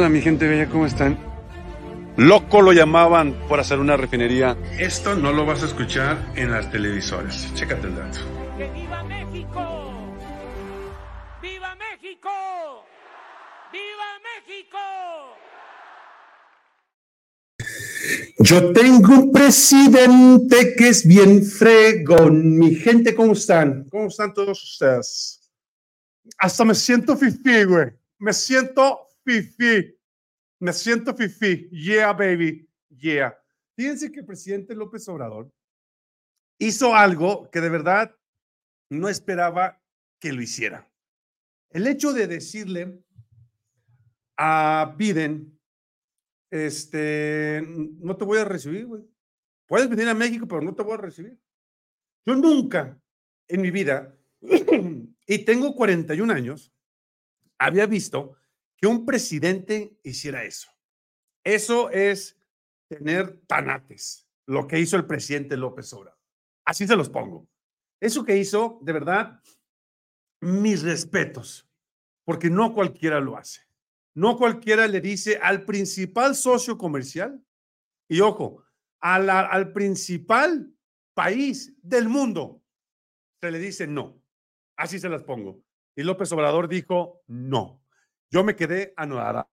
Hola mi gente bella, ¿cómo están? Loco lo llamaban por hacer una refinería. Esto no lo vas a escuchar en las televisoras. Chécate el dato. ¡Que viva México! ¡Viva México! ¡Viva México! Yo tengo un presidente que es bien fregón. Mi gente, ¿cómo están? ¿Cómo están todos ustedes? Hasta me siento fifí, güey. Me siento fifí. Me siento fifí. Yeah, baby. Yeah. Fíjense que el presidente López Obrador hizo algo que de verdad no esperaba que lo hiciera. El hecho de decirle a Biden, este, no te voy a recibir, güey. Puedes venir a México, pero no te voy a recibir. Yo nunca en mi vida, y tengo 41 años, había visto que un presidente hiciera eso. Eso es tener tanates, lo que hizo el presidente López Obrador. Así se los pongo. Eso que hizo, de verdad, mis respetos, porque no cualquiera lo hace. No cualquiera le dice al principal socio comercial, y ojo, al principal país del mundo, se le dice no. Así se las pongo. Y López Obrador dijo no. Yo me quedé anodada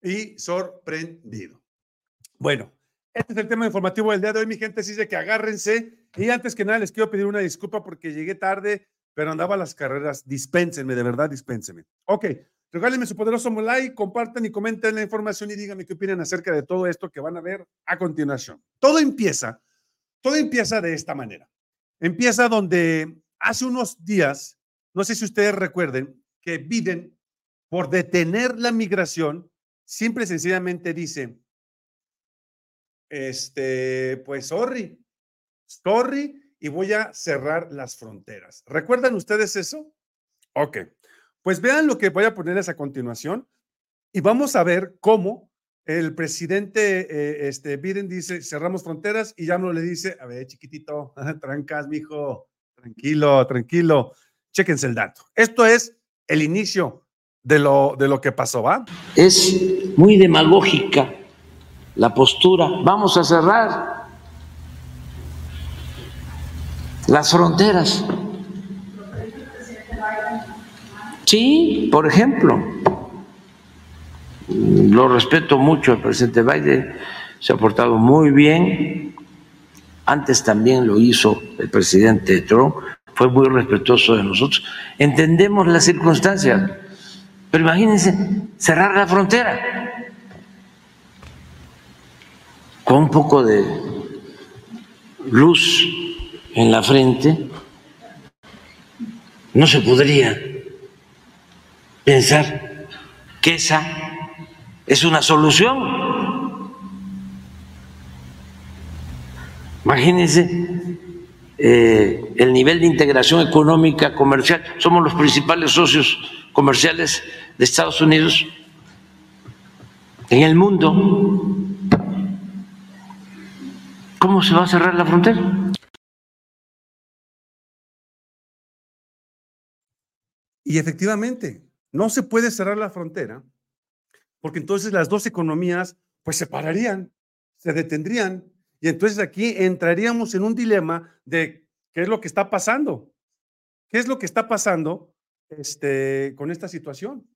y sorprendido. Bueno, este es el tema informativo del día de hoy, mi gente. Así de que agárrense. Y antes que nada, les quiero pedir una disculpa porque llegué tarde, pero andaba a las carreras. Dispénsenme, de verdad, dispénsenme. Ok, regálenme su poderoso like, compartan y comenten la información y díganme qué opinan acerca de todo esto que van a ver a continuación. Todo empieza, todo empieza de esta manera. Empieza donde hace unos días, no sé si ustedes recuerden, que Biden por detener la migración, simple y sencillamente dice, este, pues sorry, sorry, y voy a cerrar las fronteras. ¿Recuerdan ustedes eso? Ok, pues vean lo que voy a ponerles a continuación y vamos a ver cómo el presidente eh, este, Biden dice, cerramos fronteras y ya no le dice, a ver, chiquitito, trancas, mijo, tranquilo, tranquilo, chéquense el dato. Esto es el inicio de lo, de lo que pasó, ¿va? Es muy demagógica la postura. Vamos a cerrar las fronteras. Sí, por ejemplo, lo respeto mucho al presidente Biden, se ha portado muy bien. Antes también lo hizo el presidente Trump, fue muy respetuoso de nosotros. Entendemos las circunstancias pero imagínense cerrar la frontera con un poco de luz en la frente, no se podría pensar que esa es una solución. Imagínense eh, el nivel de integración económica, comercial. Somos los principales socios comerciales de Estados Unidos en el mundo. ¿Cómo se va a cerrar la frontera? Y efectivamente, no se puede cerrar la frontera porque entonces las dos economías pues se pararían, se detendrían y entonces aquí entraríamos en un dilema de qué es lo que está pasando. ¿Qué es lo que está pasando este, con esta situación,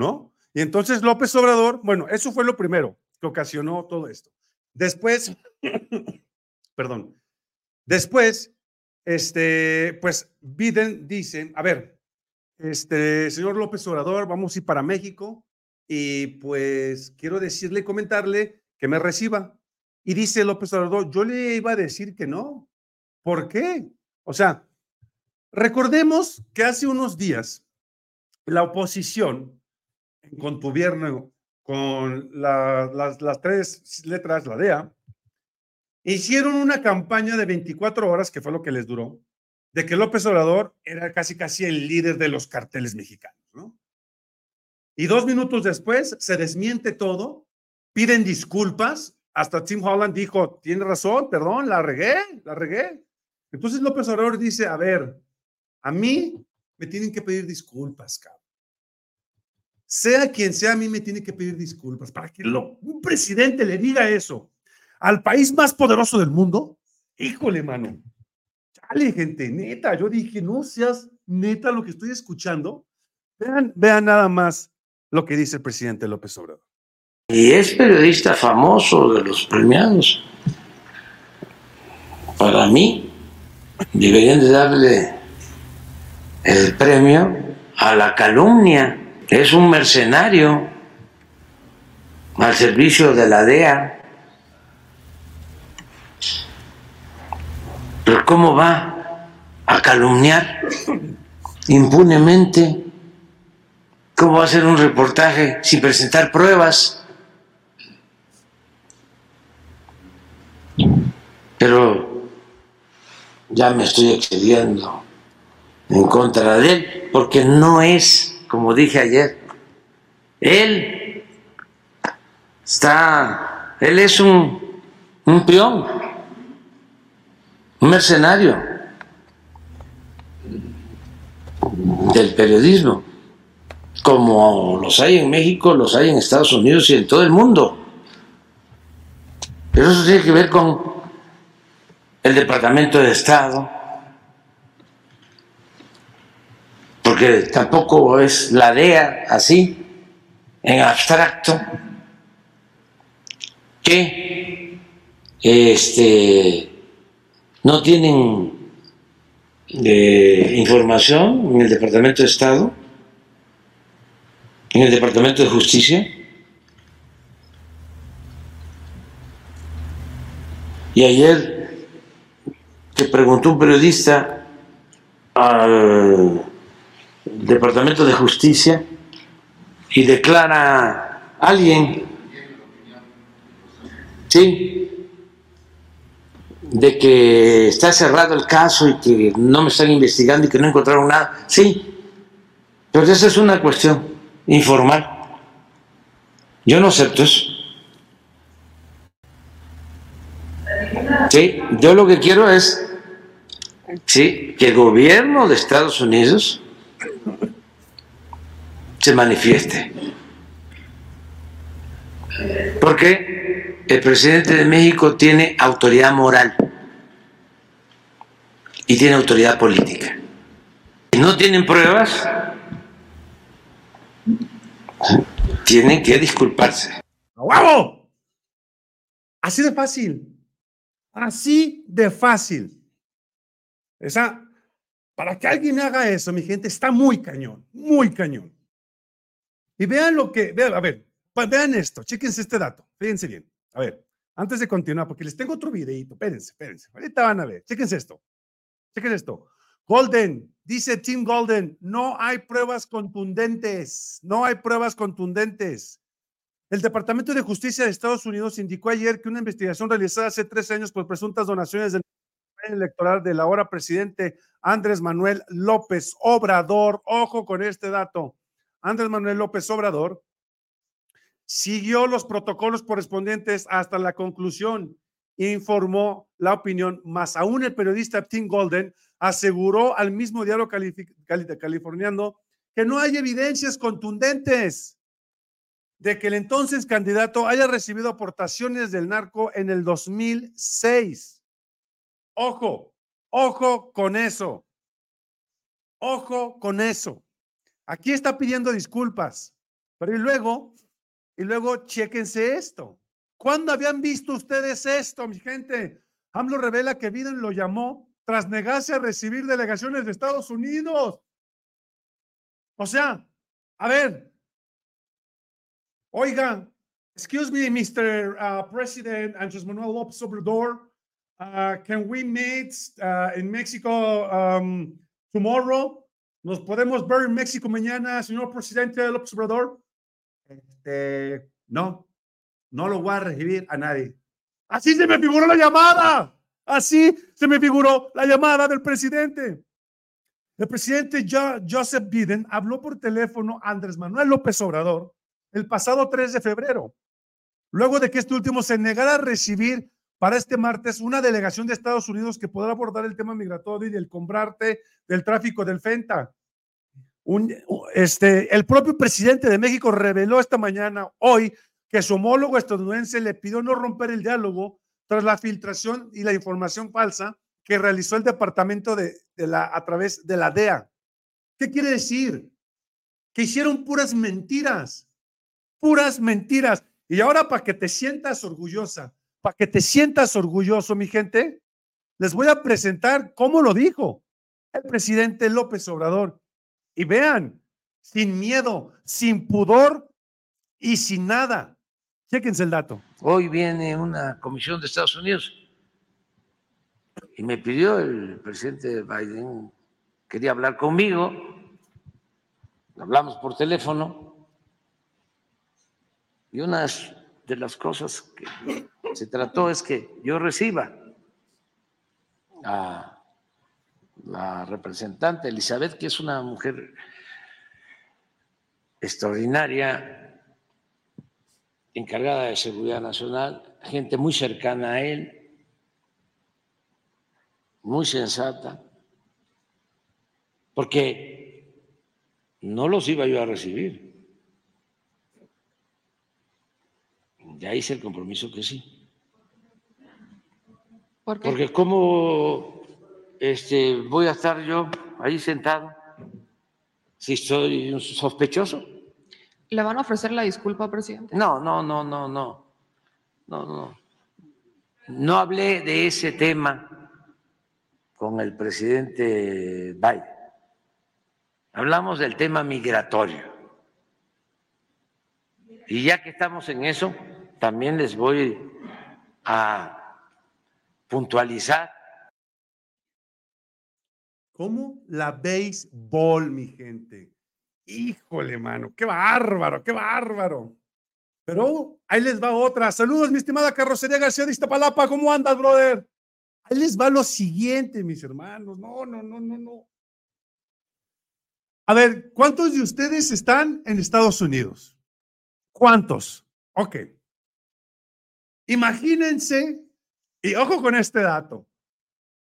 ¿no? Y entonces López Obrador, bueno, eso fue lo primero que ocasionó todo esto. Después, perdón, después, este, pues Biden dice, a ver, este, señor López Obrador, vamos a ir para México y pues quiero decirle, comentarle que me reciba. Y dice López Obrador, yo le iba a decir que no. ¿Por qué? O sea, Recordemos que hace unos días la oposición, con gobierno, con las, las tres letras, la DEA, hicieron una campaña de 24 horas, que fue lo que les duró, de que López Obrador era casi casi el líder de los carteles mexicanos, ¿no? Y dos minutos después se desmiente todo, piden disculpas, hasta Tim Holland dijo, tiene razón, perdón, la regué, la regué. Entonces López Obrador dice, a ver, a mí me tienen que pedir disculpas, cabrón. Sea quien sea, a mí me tiene que pedir disculpas. Para que lo, un presidente le diga eso al país más poderoso del mundo, híjole, mano. Chale, gente, neta. Yo dije, no seas neta lo que estoy escuchando. Vean, vean nada más lo que dice el presidente López Obrador. Y es periodista famoso de los premiados. Para mí, deberían de darle el premio a la calumnia. Es un mercenario al servicio de la DEA. Pero ¿cómo va a calumniar impunemente? ¿Cómo va a hacer un reportaje sin presentar pruebas? Pero ya me estoy excediendo en contra de él, porque no es, como dije ayer, él está, él es un, un peón, un mercenario del periodismo, como los hay en México, los hay en Estados Unidos y en todo el mundo. Pero eso tiene que ver con el Departamento de Estado, porque tampoco es la DEA así, en abstracto, que este, no tienen eh, información en el Departamento de Estado, en el Departamento de Justicia. Y ayer que preguntó un periodista al Departamento de Justicia y declara alguien, sí, de que está cerrado el caso y que no me están investigando y que no encontraron nada, sí, pero esa es una cuestión informal. Yo no acepto eso. Sí, yo lo que quiero es sí, que el gobierno de Estados Unidos se manifieste. Porque el presidente de México tiene autoridad moral y tiene autoridad política. Y no tienen pruebas, tienen que disculparse. ¡Huevo! Así de fácil. Así de fácil. Esa, para que alguien haga eso, mi gente, está muy cañón, muy cañón. Y vean lo que, vean, a ver, vean esto, chéquense este dato, fíjense bien. A ver, antes de continuar, porque les tengo otro videito, espérense, espérense, ahorita van a ver, chéquense esto, chéquense esto. Golden, dice Tim Golden, no hay pruebas contundentes, no hay pruebas contundentes. El Departamento de Justicia de Estados Unidos indicó ayer que una investigación realizada hace tres años por presuntas donaciones del electoral del ahora presidente Andrés Manuel López Obrador, ojo con este dato, Andrés Manuel López Obrador siguió los protocolos correspondientes hasta la conclusión informó la opinión, más aún el periodista Tim Golden aseguró al mismo diario californiano que no hay evidencias contundentes de que el entonces candidato haya recibido aportaciones del narco en el 2006. Ojo, ojo con eso. Ojo con eso. Aquí está pidiendo disculpas, pero y luego, y luego chéquense esto. ¿Cuándo habían visto ustedes esto, mi gente? AMLO revela que Biden lo llamó tras negarse a recibir delegaciones de Estados Unidos. O sea, a ver, oiga, excuse me, Mr. Uh, President Andrés Manuel López Obrador, uh, can we meet uh, in Mexico um, tomorrow? ¿Nos podemos ver en México mañana, señor presidente López Obrador? Este, no, no lo voy a recibir a nadie. Así se me figuró la llamada. Así se me figuró la llamada del presidente. El presidente Joseph Biden habló por teléfono a Andrés Manuel López Obrador el pasado 3 de febrero, luego de que este último se negara a recibir para este martes una delegación de Estados Unidos que podrá abordar el tema migratorio y del comprarte del tráfico del FENTA. Este, el propio presidente de México reveló esta mañana, hoy, que su homólogo estadounidense le pidió no romper el diálogo tras la filtración y la información falsa que realizó el departamento de, de la, a través de la DEA. ¿Qué quiere decir? Que hicieron puras mentiras, puras mentiras. Y ahora para que te sientas orgullosa, para que te sientas orgulloso, mi gente, les voy a presentar cómo lo dijo el presidente López Obrador. Y vean, sin miedo, sin pudor y sin nada. Chéquense el dato. Hoy viene una comisión de Estados Unidos y me pidió el presidente Biden, quería hablar conmigo, hablamos por teléfono y una de las cosas que se trató es que yo reciba a la representante Elizabeth, que es una mujer extraordinaria, encargada de seguridad nacional, gente muy cercana a él, muy sensata, porque no los iba yo a recibir. Ya hice el compromiso que sí. Porque como este, voy a estar yo ahí sentado si soy un sospechoso. ¿Le van a ofrecer la disculpa, presidente? No, no, no, no, no. No, no. No hablé de ese tema con el presidente Biden. Hablamos del tema migratorio. Y ya que estamos en eso, también les voy a puntualizar. ¿Cómo la béisbol, mi gente? Híjole, mano, qué bárbaro, qué bárbaro. Pero ahí les va otra. Saludos, mi estimada carrocería García de Iztapalapa. ¿Cómo andas, brother? Ahí les va lo siguiente, mis hermanos. No, no, no, no, no. A ver, ¿cuántos de ustedes están en Estados Unidos? ¿Cuántos? Ok. Imagínense y ojo con este dato.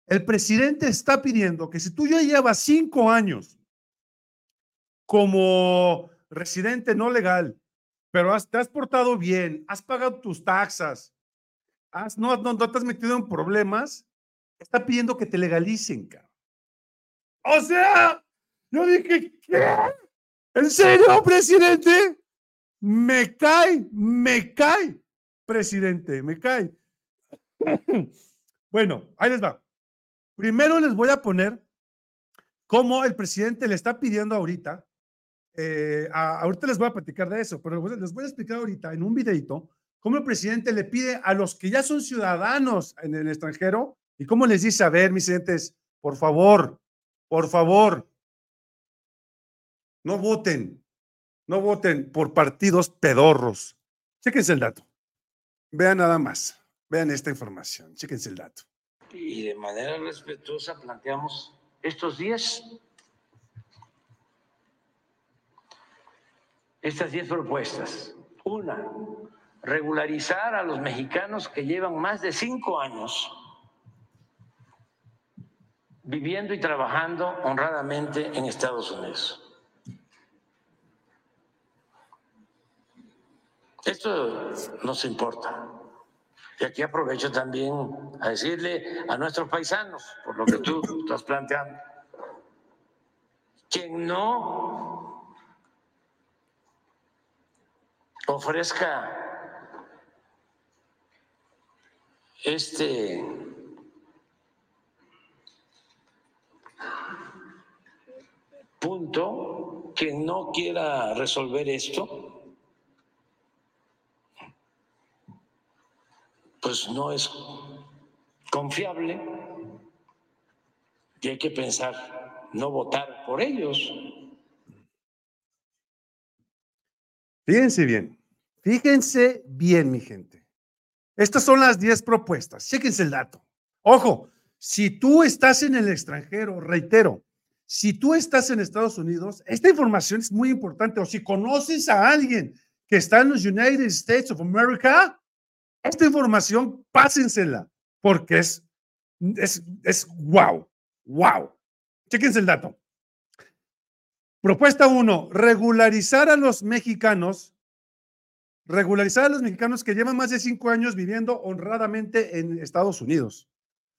El presidente está pidiendo que si tú ya llevas cinco años como residente no legal, pero te has portado bien, has pagado tus taxas, has, no, no, te has metido en problemas, está pidiendo que te legalicen, cabrón. O sea, yo dije, ¿qué? ¿En serio, presidente? Me cae, me cae, presidente, me cae. bueno, ahí les va. Primero les voy a poner cómo el presidente le está pidiendo ahorita. Eh, ahorita les voy a platicar de eso, pero les voy a explicar ahorita en un videito cómo el presidente le pide a los que ya son ciudadanos en el extranjero y cómo les dice, a ver, mis presidentes, por favor, por favor, no voten, no voten por partidos pedorros. Chéquense el dato. Vean nada más. Vean esta información, chéquense el dato. Y de manera respetuosa planteamos estos días estas diez propuestas. Una, regularizar a los mexicanos que llevan más de cinco años viviendo y trabajando honradamente en Estados Unidos. Esto nos importa. Y aquí aprovecho también a decirle a nuestros paisanos, por lo que tú estás planteando, quien no ofrezca este punto, quien no quiera resolver esto, pues no es confiable y hay que pensar no votar por ellos. Fíjense bien, fíjense bien, mi gente. Estas son las 10 propuestas. Chéquense el dato. Ojo, si tú estás en el extranjero, reitero, si tú estás en Estados Unidos, esta información es muy importante. O si conoces a alguien que está en los United States of America, esta información, pásensela, porque es, es, es wow, wow. Chequense el dato. Propuesta uno, regularizar a los mexicanos, regularizar a los mexicanos que llevan más de cinco años viviendo honradamente en Estados Unidos.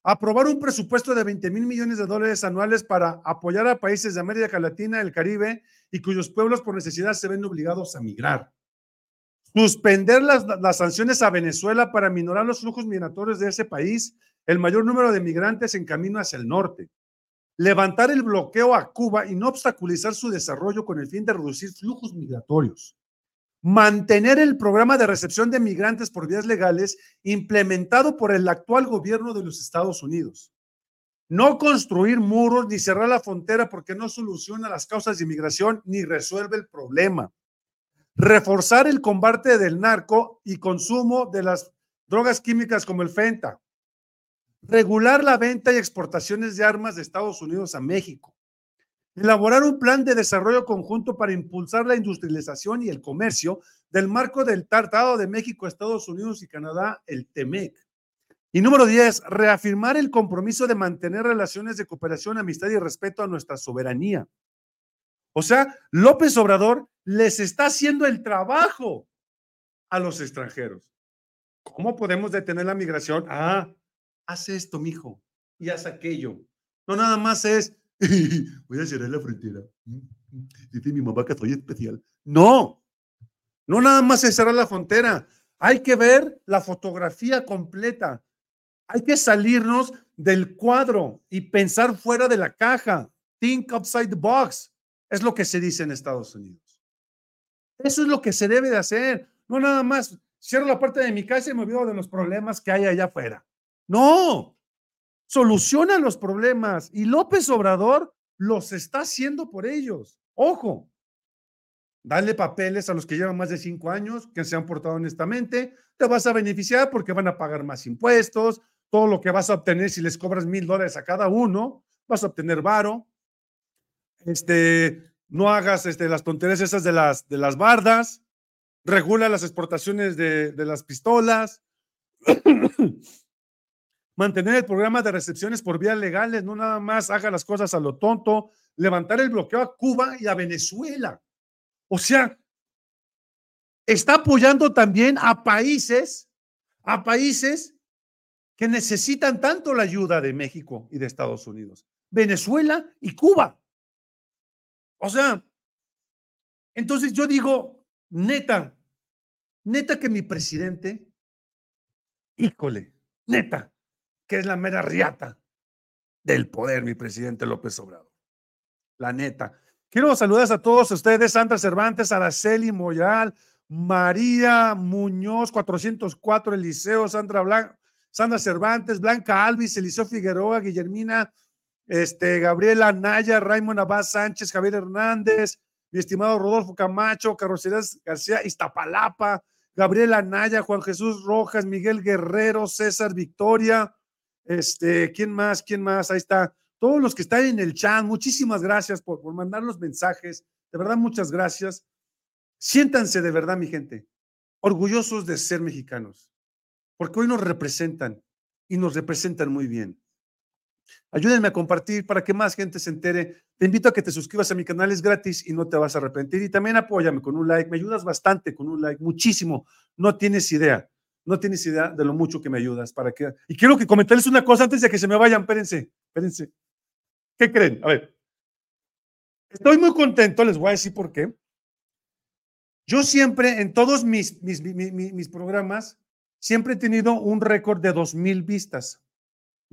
Aprobar un presupuesto de 20 mil millones de dólares anuales para apoyar a países de América Latina, el Caribe y cuyos pueblos por necesidad se ven obligados a migrar. Suspender las, sanciones a Venezuela para minorar los flujos migratorios de ese país, el mayor número de migrantes en camino hacia el norte. Levantar el bloqueo a Cuba y no obstaculizar su desarrollo con el fin de reducir flujos migratorios, mantener el programa de recepción de migrantes por vías legales implementado por el actual gobierno de los Estados Unidos, no construir muros ni cerrar la frontera porque no soluciona las causas de inmigración ni resuelve el problema, reforzar el combate del narco y consumo de las drogas químicas como el fenta, regular la venta y exportaciones de armas de Estados Unidos a México, elaborar un plan de desarrollo conjunto para impulsar la industrialización y el comercio del marco del Tratado de México, Estados Unidos y Canadá, el TEMEC. Y número 10, reafirmar el compromiso de mantener relaciones de cooperación, amistad y respeto a nuestra soberanía. O sea, López Obrador les está haciendo el trabajo a los extranjeros. ¿Cómo podemos detener la migración? Ah, haz esto, mijo, y haz aquello. No nada más es, voy a cerrar la frontera. Dice mi mamá que soy especial. No, no nada más es cerrar la frontera. Hay que ver la fotografía completa. Hay que salirnos del cuadro y pensar fuera de la caja. Think outside the box. Es lo que se dice en Estados Unidos. Eso es lo que se debe de hacer. No nada más cierro la puerta de mi casa y me olvido de los problemas que hay allá afuera. No, soluciona los problemas y López Obrador los está haciendo por ellos. Ojo, dale papeles a los que llevan más de cinco años, que se han portado honestamente, te vas a beneficiar porque van a pagar más impuestos, todo lo que vas a obtener si les cobras mil dólares a cada uno, vas a obtener varo. Este, no hagas este, las tonterías esas de las, de las bardas, regula las exportaciones de, de las pistolas. mantener el programa de recepciones por vías legales, no nada más haga las cosas a lo tonto, levantar el bloqueo a Cuba y a Venezuela. O sea, está apoyando también a países, a países que necesitan tanto la ayuda de México y de Estados Unidos, Venezuela y Cuba. O sea, entonces yo digo, neta, neta que mi presidente, híjole, neta, que es la mera riata del poder, mi presidente López Obrador. La neta. Quiero saludar a todos ustedes, Sandra Cervantes, Araceli Moyal, María Muñoz, 404, Eliseo, Sandra Blanca, Sandra Cervantes, Blanca Alvis, Eliseo Figueroa, Guillermina, este, Gabriela Naya, Raymond Abad Sánchez, Javier Hernández, mi estimado Rodolfo Camacho, Carrocerías García, Iztapalapa, Gabriela Naya, Juan Jesús Rojas, Miguel Guerrero, César Victoria, este, ¿quién más? ¿Quién más? Ahí está. Todos los que están en el chat, muchísimas gracias por, por mandar los mensajes. De verdad, muchas gracias. Siéntanse de verdad, mi gente, orgullosos de ser mexicanos, porque hoy nos representan y nos representan muy bien. Ayúdenme a compartir para que más gente se entere. Te invito a que te suscribas a mi canal, es gratis y no te vas a arrepentir. Y también apóyame con un like, me ayudas bastante con un like, muchísimo. No tienes idea. No tienes idea de lo mucho que me ayudas para que. Y quiero que comentarles una cosa antes de que se me vayan. Espérense, espérense. ¿Qué creen? A ver. Estoy muy contento, les voy a decir por qué. Yo siempre, en todos mis, mis, mis, programas, siempre he tenido un récord de 2.000 vistas,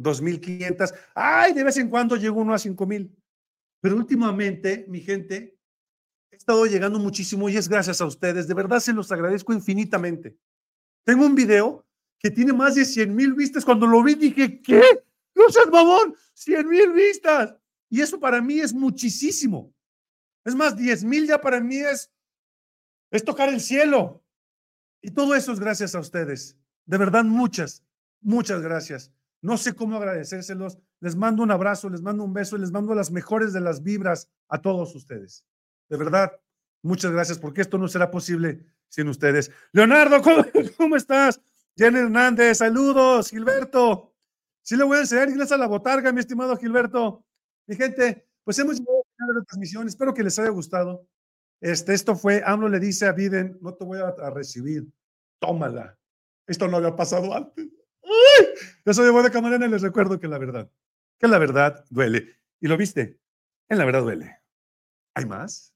2.500. Ay, de vez en cuando llego uno a 5.000. Pero últimamente, mi gente, he estado llegando muchísimo y es gracias a ustedes. De verdad se los agradezco infinitamente. Tengo un video que tiene más de 100 mil vistas. Cuando lo vi dije, ¿qué? No seas mamón, 100 mil vistas. Y eso para mí es muchísimo. Es más, 10 mil ya para mí es, es tocar el cielo. Y todo eso es gracias a ustedes. De verdad, muchas, muchas gracias. No sé cómo agradecérselos. Les mando un abrazo, les mando un beso y les mando las mejores de las vibras a todos ustedes. De verdad, muchas gracias porque esto no será posible sin ustedes. Leonardo, ¿cómo, estás? Jenny Hernández, saludos, Gilberto. Sí le voy a enseñar inglés a la botarga, mi estimado Gilberto. Mi gente, pues hemos llegado final de la transmisión. Espero que les haya gustado. Este, esto fue, AMLO le dice a Biden, no te voy a recibir, tómala. Esto no había pasado antes. ¡Ay! Soy de Buena Camarena les recuerdo que la verdad, que la verdad duele. ¿Y lo viste? En la verdad duele. ¿Hay más?